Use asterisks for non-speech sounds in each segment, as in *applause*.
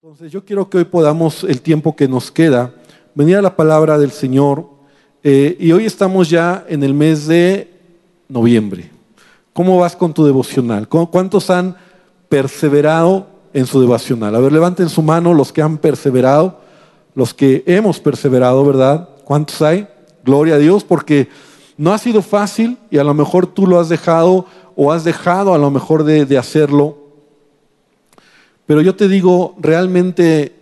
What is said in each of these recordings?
Entonces yo quiero que hoy podamos, el tiempo que nos queda, venir a la palabra del Señor. Eh, y hoy estamos ya en el mes de noviembre. ¿Cómo vas con tu devocional? ¿Cuántos han perseverado en su devocional? A ver, levanten su mano los que han perseverado, los que hemos perseverado, ¿verdad? ¿Cuántos hay? Gloria a Dios, porque no ha sido fácil y a lo mejor tú lo has dejado o has dejado a lo mejor de, de hacerlo pero yo te digo, realmente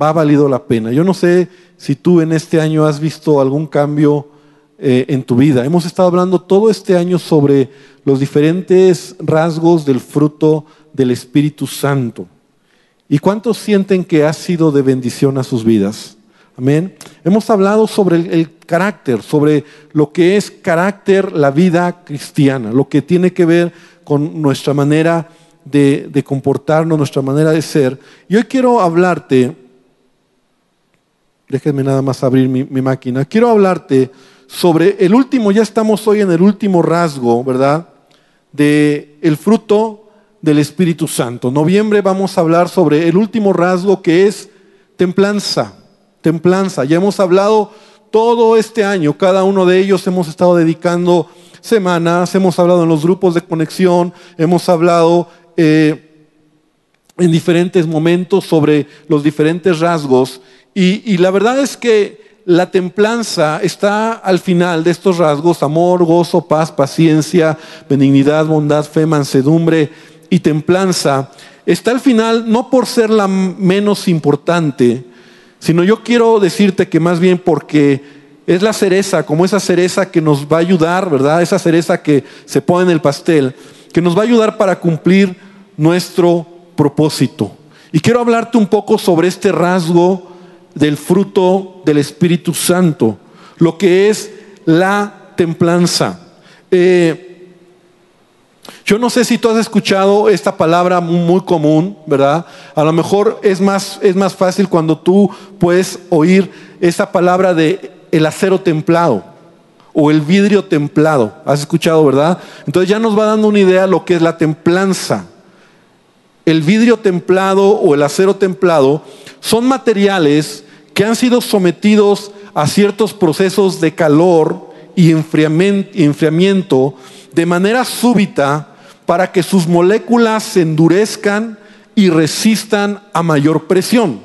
va valido la pena. Yo no sé si tú en este año has visto algún cambio eh, en tu vida. Hemos estado hablando todo este año sobre los diferentes rasgos del fruto del Espíritu Santo. ¿Y cuántos sienten que ha sido de bendición a sus vidas? Amén. Hemos hablado sobre el, el, carácter, sobre lo que es carácter, la vida cristiana, lo que tiene que ver con nuestra manera de, comportarnos, nuestra manera de ser. Y hoy quiero hablarte, déjenme nada más abrir mi, máquina, quiero hablarte sobre el último, ya estamos hoy en el último rasgo, ¿verdad? De el fruto del Espíritu Santo. Noviembre vamos a hablar sobre el último rasgo que es templanza. Templanza. Ya hemos hablado todo este año, cada uno de ellos hemos estado dedicando semanas, hemos hablado en los grupos de conexión, hemos hablado eh, en diferentes momentos sobre los diferentes rasgos y, la verdad es que la templanza está al final de estos rasgos, amor, gozo, paz, paciencia, benignidad, bondad, fe, mansedumbre y templanza. Está al final no por ser la menos importante, sino yo quiero decirte que más bien porque es la cereza, como esa cereza que nos va a ayudar, ¿verdad? Esa cereza que se pone en el pastel, que nos va a ayudar para cumplir nuestro propósito. Y quiero hablarte un poco sobre este rasgo del fruto del Espíritu Santo, lo que es la templanza. Eh, yo no sé si tú has escuchado esta palabra muy común, ¿verdad? A lo mejor es más, es más fácil cuando tú puedes oír esa palabra de el acero templado o el vidrio templado. ¿Has escuchado, verdad? Entonces ya nos va dando una idea de lo que es la templanza el vidrio templado o el acero templado son materiales que han sido sometidos a ciertos procesos de calor y enfriamiento de manera súbita para que sus moléculas se endurezcan y resistan a mayor presión.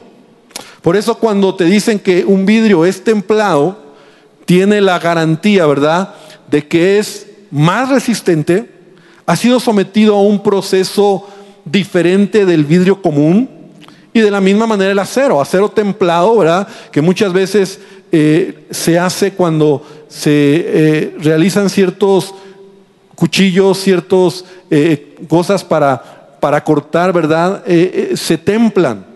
Por eso cuando te dicen que un vidrio es templado, tiene la garantía, ¿verdad?, de que es más resistente, ha sido sometido a un proceso diferente del vidrio común y de la misma manera el acero, acero templado, ¿verdad? Que muchas veces eh, se hace cuando se eh, realizan ciertos cuchillos, ciertas eh, cosas para, para cortar, ¿verdad? se templan.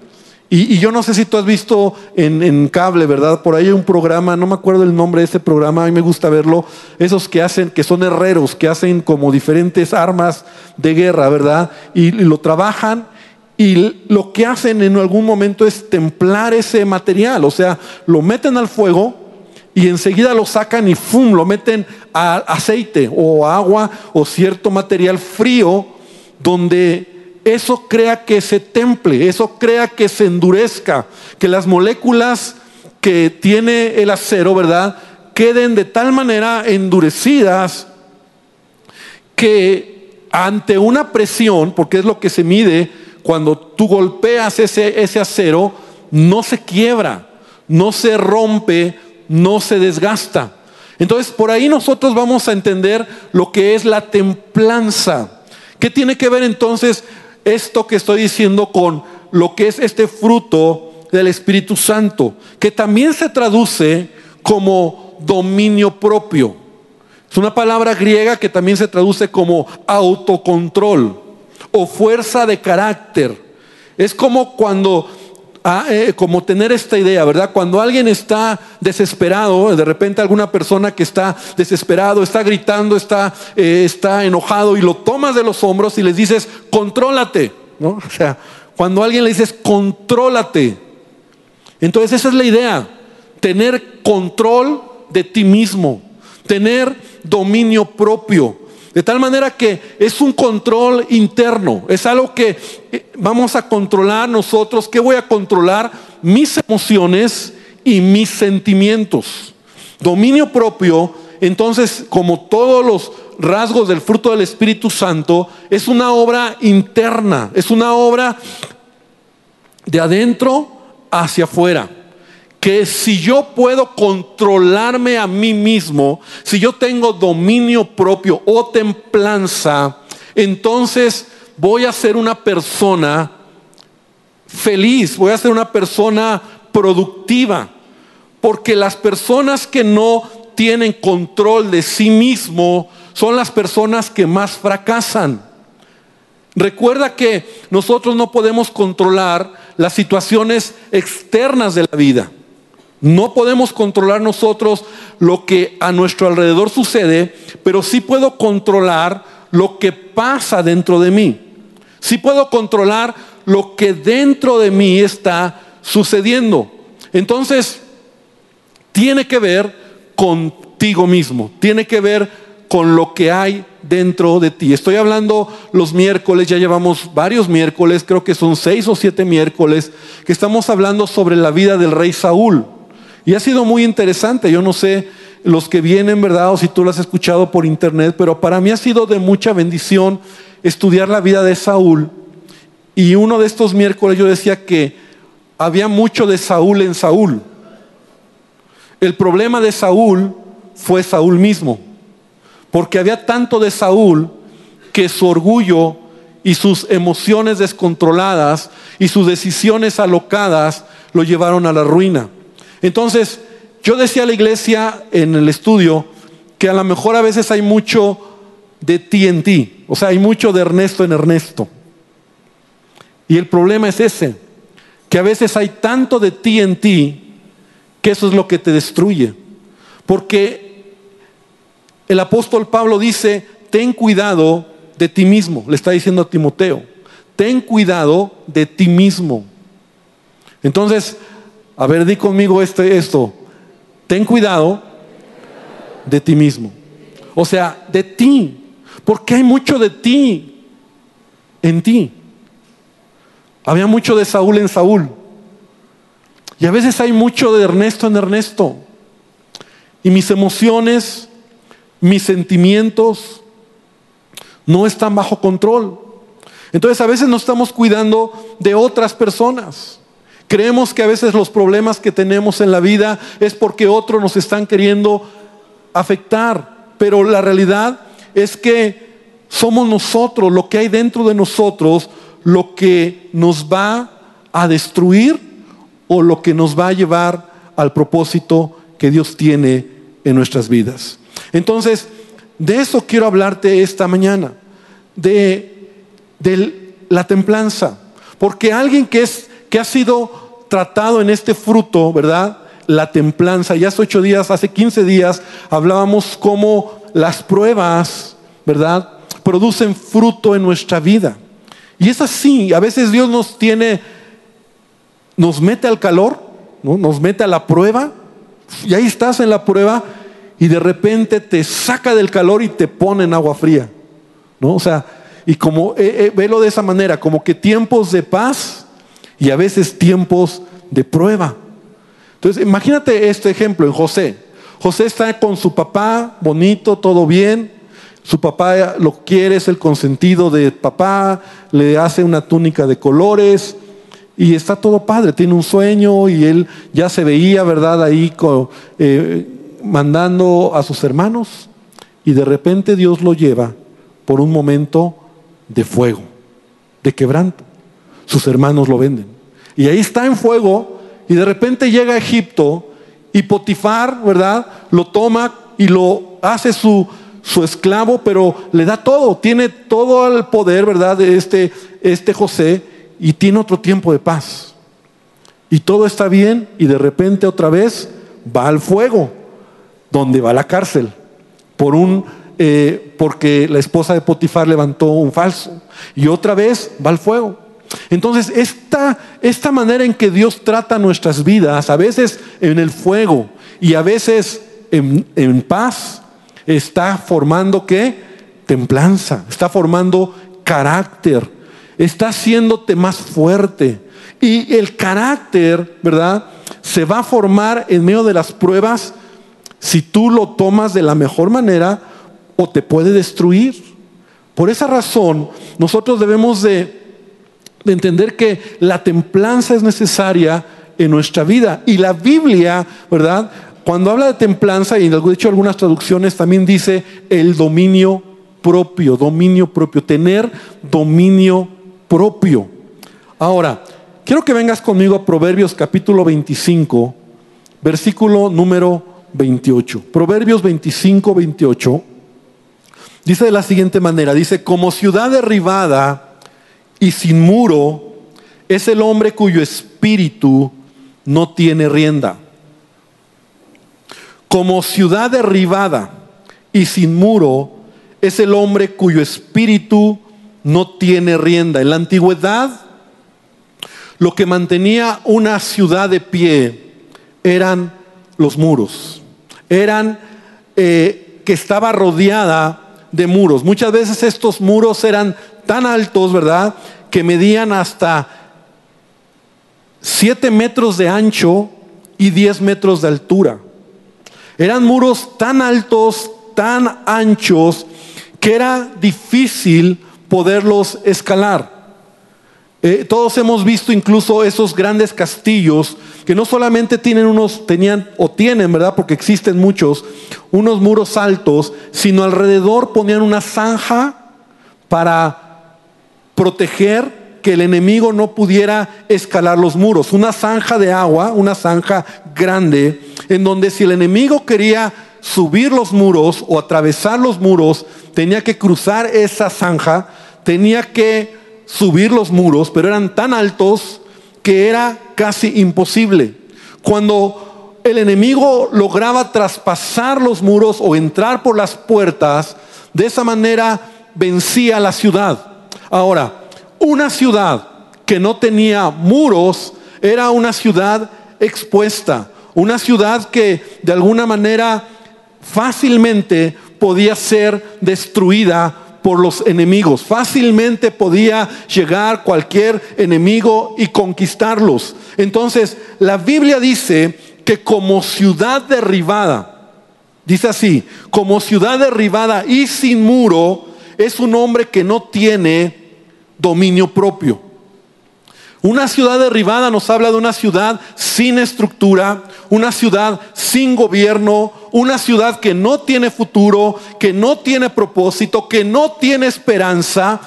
Y, yo no sé si tú has visto en, cable, ¿verdad? Por ahí hay un programa, no me acuerdo el nombre de ese programa, a mí me gusta verlo, esos que hacen, que son herreros, que hacen como diferentes armas de guerra, ¿verdad? Y, lo trabajan y lo que hacen en algún momento es templar ese material, o sea, lo meten al fuego y enseguida lo sacan y ¡fum! lo meten a aceite o agua o cierto material frío donde eso crea que se temple, eso crea que se endurezca, que las moléculas que tiene el acero, ¿verdad? Queden de tal manera endurecidas que ante una presión, porque es lo que se mide cuando tú golpeas ese, ese acero, no se quiebra, no se rompe, no se desgasta. Entonces, por ahí nosotros vamos a entender lo que es la templanza. ¿Qué tiene que ver entonces esto que estoy diciendo con lo que es este fruto del Espíritu Santo, que también se traduce como dominio propio. Es una palabra griega que también se traduce como autocontrol o fuerza de carácter. Es como cuando Ah, como tener esta idea, ¿verdad? Cuando alguien está desesperado, de repente alguna persona que está desesperado, está gritando, está, eh, está enojado y lo tomas de los hombros y les dices, contrólate, ¿no? *laughs* O sea, cuando alguien le dices, contrólate. Entonces esa es la idea, tener control de ti mismo, tener dominio propio. De tal manera que es un control interno, es algo que eh, vamos a controlar nosotros. ¿Qué voy a controlar? Mis emociones y mis sentimientos. Dominio propio, entonces, como todos los rasgos del fruto del Espíritu Santo, es una obra interna, es una obra de adentro hacia afuera que si yo puedo controlarme a mí mismo, si yo tengo dominio propio o templanza, entonces voy a ser una persona feliz, voy a ser una persona productiva. Porque las personas que no tienen control de sí mismo son las personas que más fracasan. Recuerda que nosotros no podemos controlar las situaciones externas de la vida. No podemos controlar nosotros lo que a nuestro alrededor sucede, pero sí puedo controlar lo que pasa dentro de mí. Sí puedo controlar lo que dentro de mí está sucediendo. Entonces, tiene que ver contigo mismo, tiene que ver con lo que hay dentro de ti. Estoy hablando los miércoles, ya llevamos varios miércoles, creo que son seis o siete miércoles, que estamos hablando sobre la vida del rey Saúl. Y ha sido muy interesante, yo no sé los que vienen, ¿verdad? O si tú lo has escuchado por internet, pero para mí ha sido de mucha bendición estudiar la vida de Saúl. Y uno de estos miércoles yo decía que había mucho de Saúl en Saúl. El problema de Saúl fue Saúl mismo, porque había tanto de Saúl que su orgullo y sus emociones descontroladas y sus decisiones alocadas lo llevaron a la ruina. Entonces, yo decía a la iglesia en el estudio que a lo mejor a veces hay mucho de ti en ti, o sea, hay mucho de Ernesto en Ernesto. Y el problema es ese, que a veces hay tanto de ti en ti que eso es lo que te destruye. Porque el apóstol Pablo dice, ten cuidado de ti mismo, le está diciendo a Timoteo, ten cuidado de ti mismo. Entonces, a ver, di conmigo este, esto. Ten cuidado de ti mismo. O sea, de ti. Porque hay mucho de ti en ti. Había mucho de Saúl en Saúl. Y a veces hay mucho de Ernesto en Ernesto. Y mis emociones, mis sentimientos no están bajo control. Entonces a veces no estamos cuidando de otras personas. Creemos que a veces los problemas que tenemos en la vida es porque otros nos están queriendo afectar, pero la realidad es que somos nosotros, lo que hay dentro de nosotros, lo que nos va a destruir o lo que nos va a llevar al propósito que Dios tiene en nuestras vidas. Entonces, de eso quiero hablarte esta mañana, de, de la templanza, porque alguien que es que ha sido tratado en este fruto, ¿verdad? La templanza. Ya hace ocho días, hace 15 días, hablábamos cómo las pruebas, ¿verdad? Producen fruto en nuestra vida. Y es así, a veces Dios nos tiene, nos mete al calor, ¿no? nos mete a la prueba, y ahí estás en la prueba, y de repente te saca del calor y te pone en agua fría. ¿no? O sea, y como, eh, eh, velo de esa manera, como que tiempos de paz y a veces tiempos de prueba. Entonces, imagínate este ejemplo en José. José está con su papá, bonito, todo bien. Su papá lo quiere, es el consentido de papá, le hace una túnica de colores y está todo padre, tiene un sueño y él ya se veía, ¿verdad? Ahí eh, mandando a sus hermanos y de repente Dios lo lleva por un momento de fuego, de quebranto sus hermanos lo venden. Y ahí está en fuego y de repente llega a Egipto y Potifar, ¿verdad? Lo toma y lo hace su, su esclavo, pero le da todo, tiene todo el poder, ¿verdad? De este, este José y tiene otro tiempo de paz. Y todo está bien y de repente otra vez va al fuego, donde va a la cárcel, por un, eh, porque la esposa de Potifar levantó un falso. Y otra vez va al fuego. Entonces, esta, esta manera en que Dios trata nuestras vidas, a veces en el fuego y a veces en, paz, está formando qué? templanza, está formando carácter, está haciéndote más fuerte. Y el carácter, ¿verdad? Se va a formar en medio de las pruebas si tú lo tomas de la mejor manera o te puede destruir. Por esa razón, nosotros debemos de, de entender que la templanza es necesaria en nuestra vida. Y la Biblia, ¿verdad? Cuando habla de templanza, y de hecho algunas traducciones también dice el dominio propio, dominio propio, tener dominio propio. Ahora, quiero que vengas conmigo a Proverbios capítulo 25, versículo número 28. Proverbios 25, 28. Dice de la siguiente manera, dice, como ciudad derribada y sin muro es el hombre cuyo espíritu no tiene rienda como ciudad derribada y sin muro es el hombre cuyo espíritu no tiene rienda. En la antigüedad, lo que mantenía una ciudad de pie eran los muros. Eran eh, que estaba rodeada de muros. Muchas veces estos muros eran tan altos, ¿verdad? Que medían hasta 7 metros de ancho y 10 metros de altura. Eran muros tan altos, tan anchos, que era difícil poderlos escalar. Eh, todos hemos visto incluso esos grandes castillos que no solamente tienen unos, tenían o tienen, ¿verdad? Porque existen muchos, unos muros altos, sino alrededor ponían una zanja para proteger que el enemigo no pudiera escalar los muros. Una zanja de agua, una zanja grande, en donde si el enemigo quería subir los muros o atravesar los muros, tenía que cruzar esa zanja, tenía que subir los muros, pero eran tan altos que era casi imposible. Cuando el enemigo lograba traspasar los muros o entrar por las puertas, de esa manera vencía la ciudad. Ahora, una ciudad que no tenía muros era una ciudad expuesta, una ciudad que de alguna manera fácilmente podía ser destruida por los enemigos. Fácilmente podía llegar cualquier enemigo y conquistarlos. Entonces, la Biblia dice que como ciudad derribada, dice así, como ciudad derribada y sin muro, es un hombre que no tiene dominio propio. Una ciudad derribada nos habla de una ciudad sin estructura, una ciudad sin gobierno, una ciudad que no tiene futuro, que no tiene propósito, que no tiene esperanza.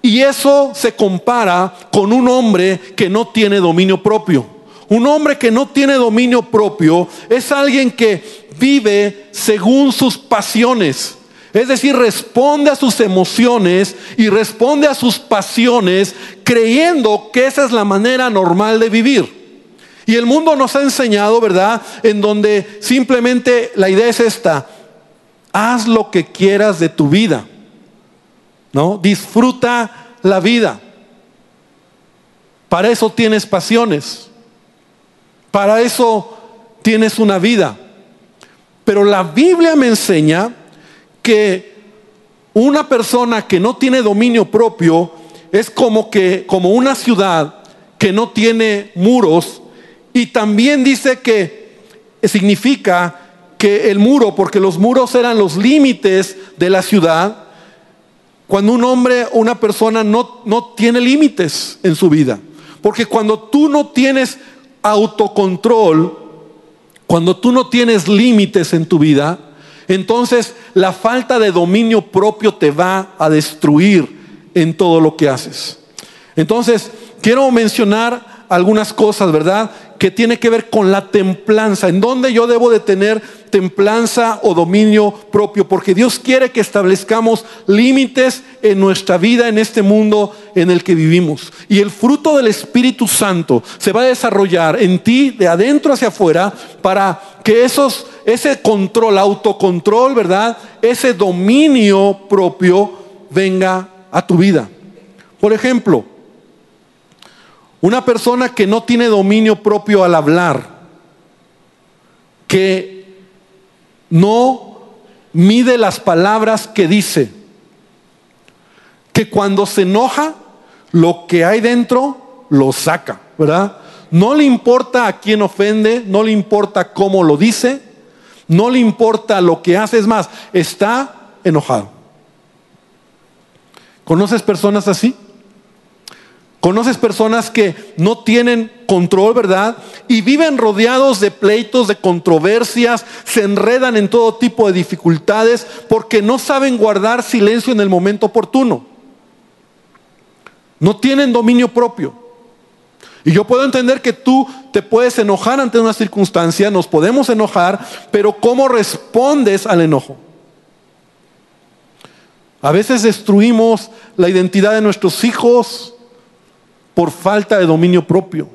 Y eso se compara con un hombre que no tiene dominio propio. Un hombre que no tiene dominio propio es alguien que vive según sus pasiones. Es decir, responde a sus emociones y responde a sus pasiones creyendo que esa es la manera normal de vivir. Y el mundo nos ha enseñado, ¿verdad? En donde simplemente la idea es esta, haz lo que quieras de tu vida, ¿no? Disfruta la vida. Para eso tienes pasiones, para eso tienes una vida. Pero la Biblia me enseña que una persona que no tiene dominio propio es como que como una ciudad que no tiene muros y también dice que significa que el muro, porque los muros eran los límites de la ciudad, cuando un hombre o una persona no, no tiene límites en su vida. Porque cuando tú no tienes autocontrol, cuando tú no tienes límites en tu vida, entonces la falta de dominio propio te va a destruir en todo lo que haces. Entonces, quiero mencionar algunas cosas, ¿verdad? Que tiene que ver con la templanza, en donde yo debo de tener templanza o dominio propio, porque Dios quiere que establezcamos límites en nuestra vida, en este mundo en el que vivimos. Y el fruto del Espíritu Santo se va a desarrollar en ti, de adentro hacia afuera, para que esos ese control, autocontrol, ¿verdad? Ese dominio propio venga a tu vida. Por ejemplo, una persona que no tiene dominio propio al hablar, que no mide las palabras que dice, que cuando se enoja, lo que hay dentro lo saca, ¿verdad? No le importa a quién ofende, no le importa cómo lo dice, no le importa lo que hace, es más, está enojado. ¿Conoces personas así? ¿Conoces personas que no tienen control, verdad? Y viven rodeados de pleitos, de controversias, se enredan en todo tipo de dificultades porque no saben guardar silencio en el momento oportuno. No tienen dominio propio. Y yo puedo entender que tú te puedes enojar ante una circunstancia, nos podemos enojar, pero ¿cómo respondes al enojo? A veces destruimos la identidad de nuestros hijos por falta de dominio propio.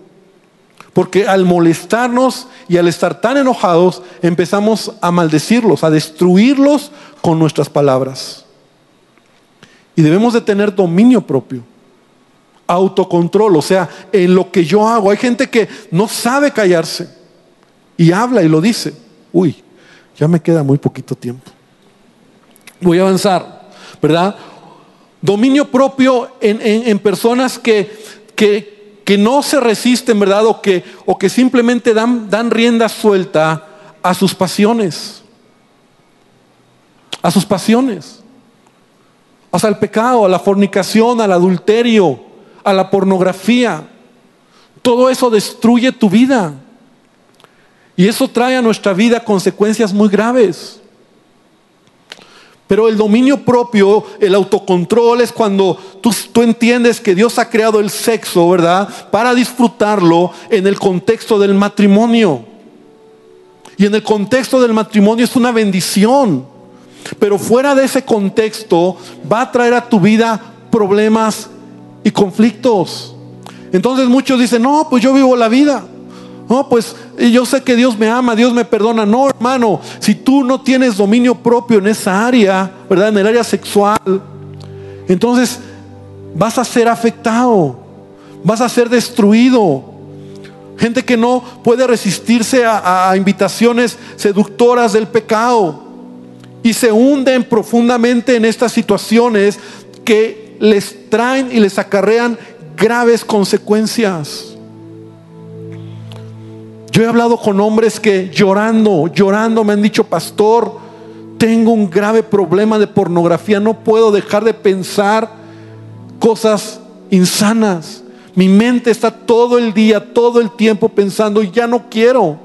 Porque al molestarnos y al estar tan enojados, empezamos a maldecirlos, a destruirlos con nuestras palabras. Y debemos de tener dominio propio autocontrol, o sea, en lo que yo hago. Hay gente que no sabe callarse y habla y lo dice. Uy, ya me queda muy poquito tiempo. Voy a avanzar, ¿verdad? Dominio propio en, personas que, que, que, no se resisten, ¿verdad? O que, o que simplemente dan, dan rienda suelta a sus pasiones. A sus pasiones. Hasta el pecado, a la fornicación, al adulterio, a la pornografía. Todo eso destruye tu vida. Y eso trae a nuestra vida consecuencias muy graves. Pero el dominio propio, el autocontrol es cuando tú, entiendes que Dios ha creado el sexo, ¿verdad? Para disfrutarlo en el contexto del matrimonio. Y en el contexto del matrimonio es una bendición. Pero fuera de ese contexto va a traer a tu vida problemas y conflictos. Entonces muchos dicen, no, pues yo vivo la vida. No, pues yo sé que Dios me ama, Dios me perdona. No, hermano, si tú no tienes dominio propio en esa área, ¿verdad? En el área sexual, entonces vas a ser afectado, vas a ser destruido. Gente que no puede resistirse a, invitaciones seductoras del pecado y se hunden profundamente en estas situaciones que les traen y les acarrean graves consecuencias. Yo he hablado con hombres que llorando, llorando me han dicho, pastor, tengo un grave problema de pornografía, no puedo dejar de pensar cosas insanas. Mi mente está todo el día, todo el tiempo pensando, y ya no quiero.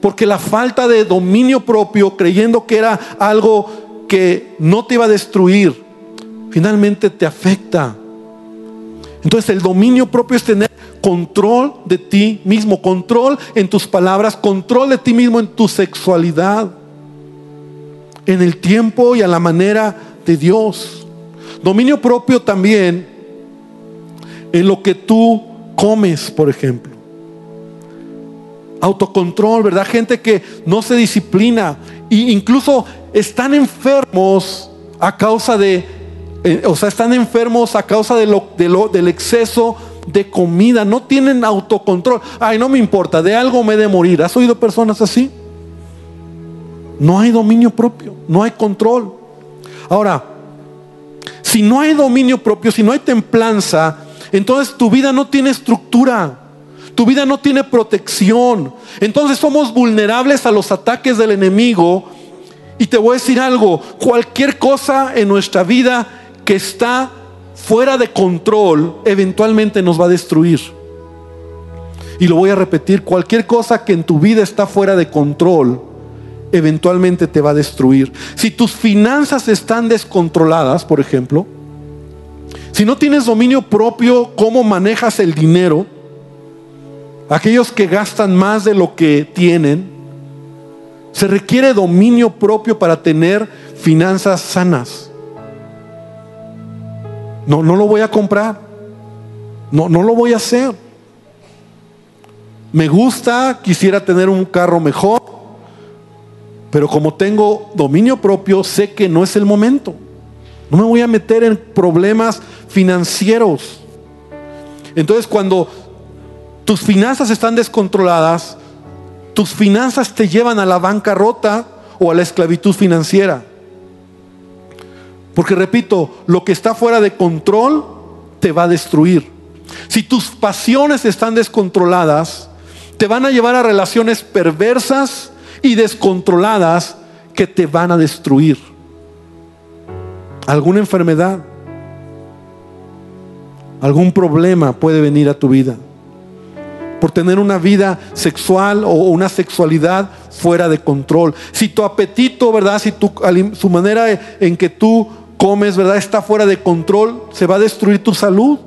Porque la falta de dominio propio, creyendo que era algo que no te iba a destruir, finalmente te afecta. Entonces el dominio propio es tener control de ti mismo, control en tus palabras, control de ti mismo en tu sexualidad, en el tiempo y a la manera de Dios. Dominio propio también en lo que tú comes, por ejemplo. Autocontrol, ¿verdad? Gente que no se disciplina e incluso están enfermos a causa de eh, o sea, están enfermos a causa de lo, del exceso de comida, no tienen autocontrol. Ay, no me importa, de algo me he de morir. ¿Has oído personas así? No hay dominio propio, no hay control. Ahora, si no hay dominio propio, si no hay templanza, entonces tu vida no tiene estructura. Tu vida no tiene protección. Entonces somos vulnerables a los ataques del enemigo. Y te voy a decir algo, cualquier cosa en nuestra vida que está fuera de control, eventualmente nos va a destruir. Y lo voy a repetir, cualquier cosa que en tu vida está fuera de control, eventualmente te va a destruir. Si tus finanzas están descontroladas, por ejemplo, si no tienes dominio propio, cómo manejas el dinero, aquellos que gastan más de lo que tienen, se requiere dominio propio para tener finanzas sanas. No, no lo voy a comprar. No, no lo voy a hacer. Me gusta, quisiera tener un carro mejor, pero como tengo dominio propio, sé que no es el momento. No me voy a meter en problemas financieros. Entonces cuando tus finanzas están descontroladas, tus finanzas te llevan a la bancarrota o a la esclavitud financiera. Porque repito, lo que está fuera de control te va a destruir. Si tus pasiones están descontroladas, te van a llevar a relaciones perversas y descontroladas que te van a destruir. Alguna enfermedad, algún problema puede venir a tu vida por tener una vida sexual o una sexualidad fuera de control. Si tu apetito, ¿verdad? Si tu, su manera en que tú comes, ¿verdad? Está fuera de control, se va a destruir tu salud.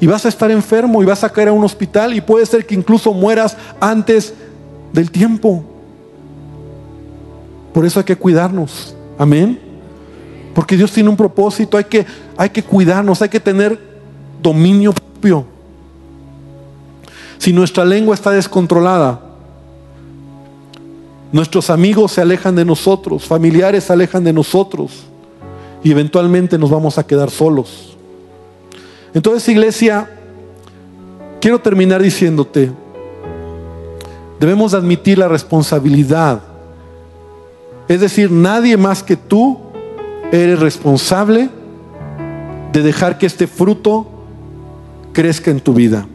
Y vas a estar enfermo y vas a caer a un hospital y puede ser que incluso mueras antes del tiempo. Por eso hay que cuidarnos. Amén. Porque Dios tiene un propósito, hay que, hay que cuidarnos, hay que tener dominio propio. Si nuestra lengua está descontrolada, nuestros amigos se alejan de nosotros, familiares se alejan de nosotros y eventualmente nos vamos a quedar solos. Entonces, iglesia, quiero terminar diciéndote, debemos admitir la responsabilidad. Es decir, nadie más que tú eres responsable de dejar que este fruto crezca en tu vida.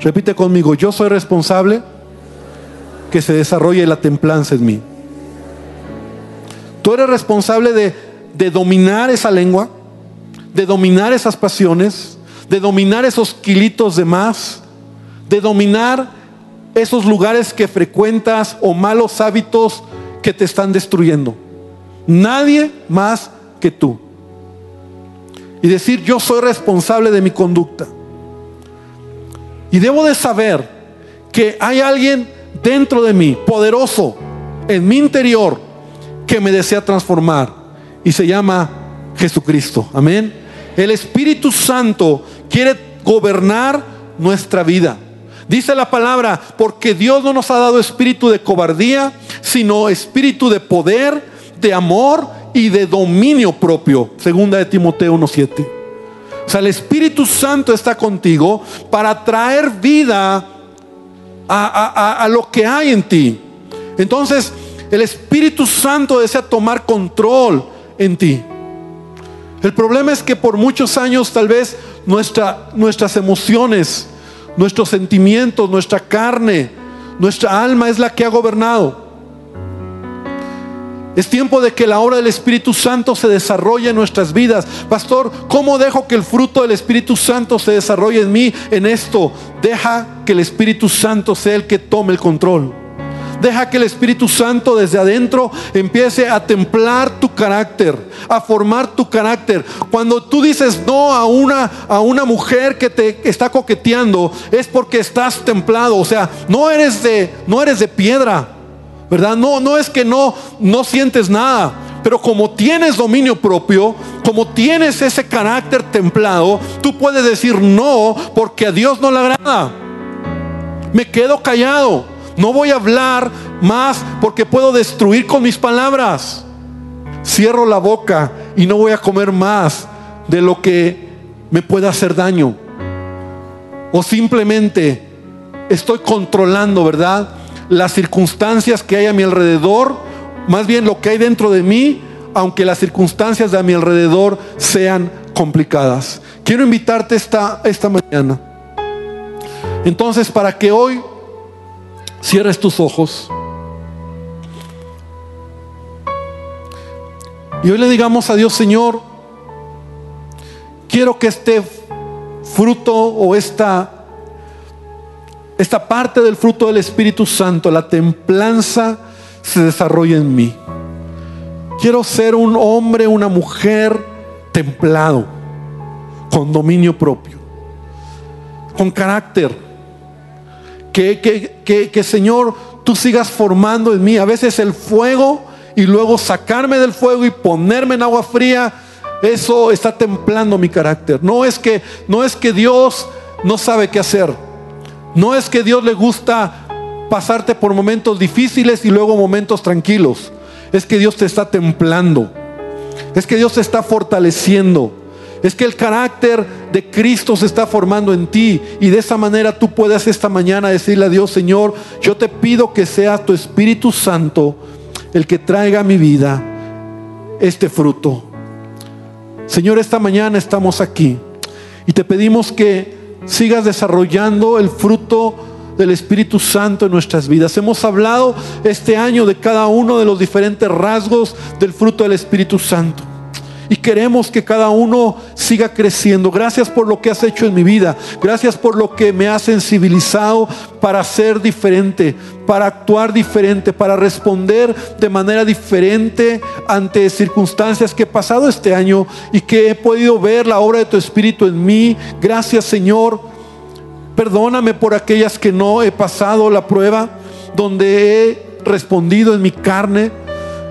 Repite conmigo, yo soy responsable que se desarrolle la templanza en mí. Tú eres responsable de, de dominar esa lengua, de dominar esas pasiones, de dominar esos kilitos de más, de dominar esos lugares que frecuentas o malos hábitos que te están destruyendo. Nadie más que tú. Y decir, yo soy responsable de mi conducta. Y debo de saber que hay alguien dentro de mí, poderoso, en mi interior, que me desea transformar. Y se llama Jesucristo. Amén. El Espíritu Santo quiere gobernar nuestra vida. Dice la palabra, porque Dios no nos ha dado espíritu de cobardía, sino espíritu de poder, de amor y de dominio propio. Segunda de Timoteo 1.7. O sea, el Espíritu Santo está contigo para traer vida a, lo que hay en ti. Entonces, el Espíritu Santo desea tomar control en ti. El problema es que por muchos años tal vez nuestra, nuestras emociones, nuestros sentimientos, nuestra carne, nuestra alma es la que ha gobernado. Es tiempo de que la obra del Espíritu Santo se desarrolle en nuestras vidas. Pastor, ¿cómo dejo que el fruto del Espíritu Santo se desarrolle en mí en esto? Deja que el Espíritu Santo sea el que tome el control. Deja que el Espíritu Santo desde adentro empiece a templar tu carácter, a formar tu carácter. Cuando tú dices no a una, a una mujer que te está coqueteando, es porque estás templado. O sea, no eres de, no eres de piedra. ¿verdad? No, no es que no, no sientes nada, pero como tienes dominio propio, como tienes ese carácter templado, tú puedes decir no porque a Dios no le agrada. Me quedo callado, no voy a hablar más porque puedo destruir con mis palabras. Cierro la boca y no voy a comer más de lo que me pueda hacer daño. O simplemente estoy controlando, ¿verdad? las circunstancias que hay a mi alrededor, más bien lo que hay dentro de mí, aunque las circunstancias de a mi alrededor sean complicadas. Quiero invitarte esta, esta mañana. Entonces, para que hoy cierres tus ojos y hoy le digamos a Dios, Señor, quiero que este fruto o esta esta parte del fruto del Espíritu Santo, la templanza, se desarrolla en mí. Quiero ser un hombre, una mujer templado, con dominio propio, con carácter. Que, que, que, Señor, tú sigas formando en mí. A veces el fuego y luego sacarme del fuego y ponerme en agua fría, eso está templando mi carácter. No es que, no es que Dios no sabe qué hacer. No es que Dios le gusta pasarte por momentos difíciles y luego momentos tranquilos. Es que Dios te está templando. Es que Dios te está fortaleciendo. Es que el carácter de Cristo se está formando en ti. Y de esa manera tú puedes esta mañana decirle a Dios, Señor, yo te pido que sea tu Espíritu Santo el que traiga a mi vida este fruto. Señor, esta mañana estamos aquí y te pedimos que sigas desarrollando el fruto del Espíritu Santo en nuestras vidas. Hemos hablado este año de cada uno de los diferentes rasgos del fruto del Espíritu Santo. Y queremos que cada uno siga creciendo. Gracias por lo que has hecho en mi vida. Gracias por lo que me has sensibilizado para ser diferente, para actuar diferente, para responder de manera diferente ante circunstancias que he pasado este año y que he podido ver la obra de tu Espíritu en mí. Gracias Señor. Perdóname por aquellas que no he pasado la prueba, donde he respondido en mi carne.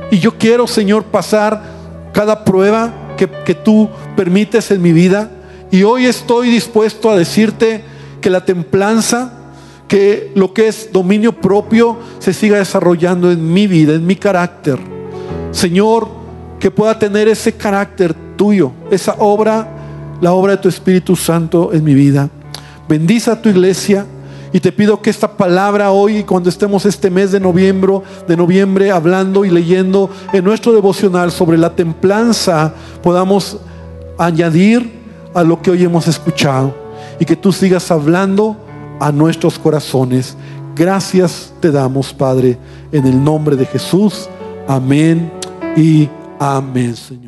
Y yo quiero, Señor, pasar cada prueba que, tú permites en mi vida. Y hoy estoy dispuesto a decirte que la templanza, que lo que es dominio propio se siga desarrollando en mi vida, en mi carácter. Señor, que pueda tener ese carácter tuyo, esa obra, la obra de tu Espíritu Santo en mi vida. Bendice a tu iglesia. Y te pido que esta palabra hoy, cuando estemos este mes de noviembre, de noviembre hablando y leyendo en nuestro devocional sobre la templanza, podamos añadir a lo que hoy hemos escuchado. Y que tú sigas hablando a nuestros corazones. Gracias te damos, Padre, en el nombre de Jesús. Amén y amén, Señor.